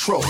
control.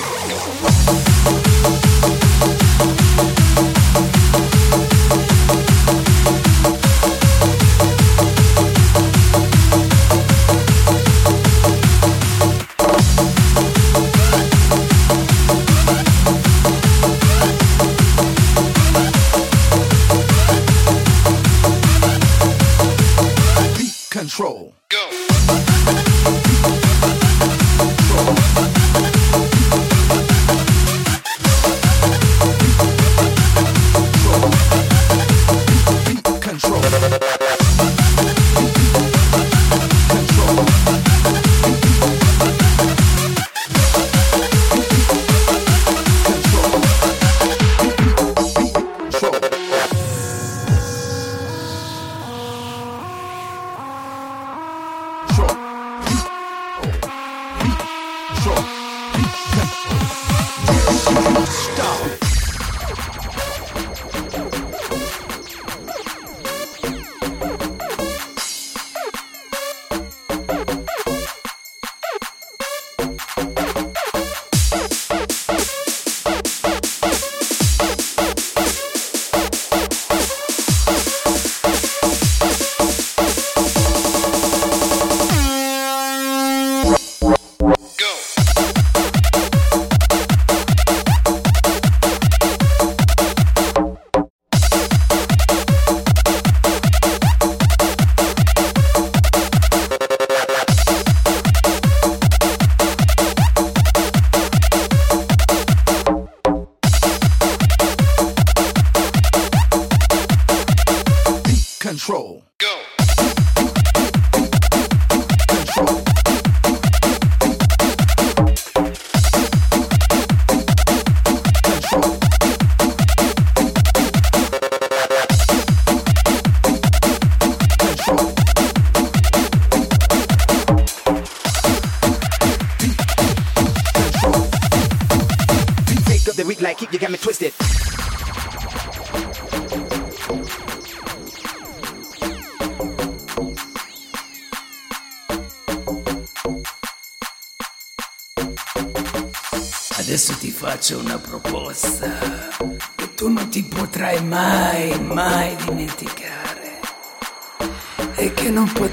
control.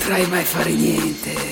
Potrai mai fare niente.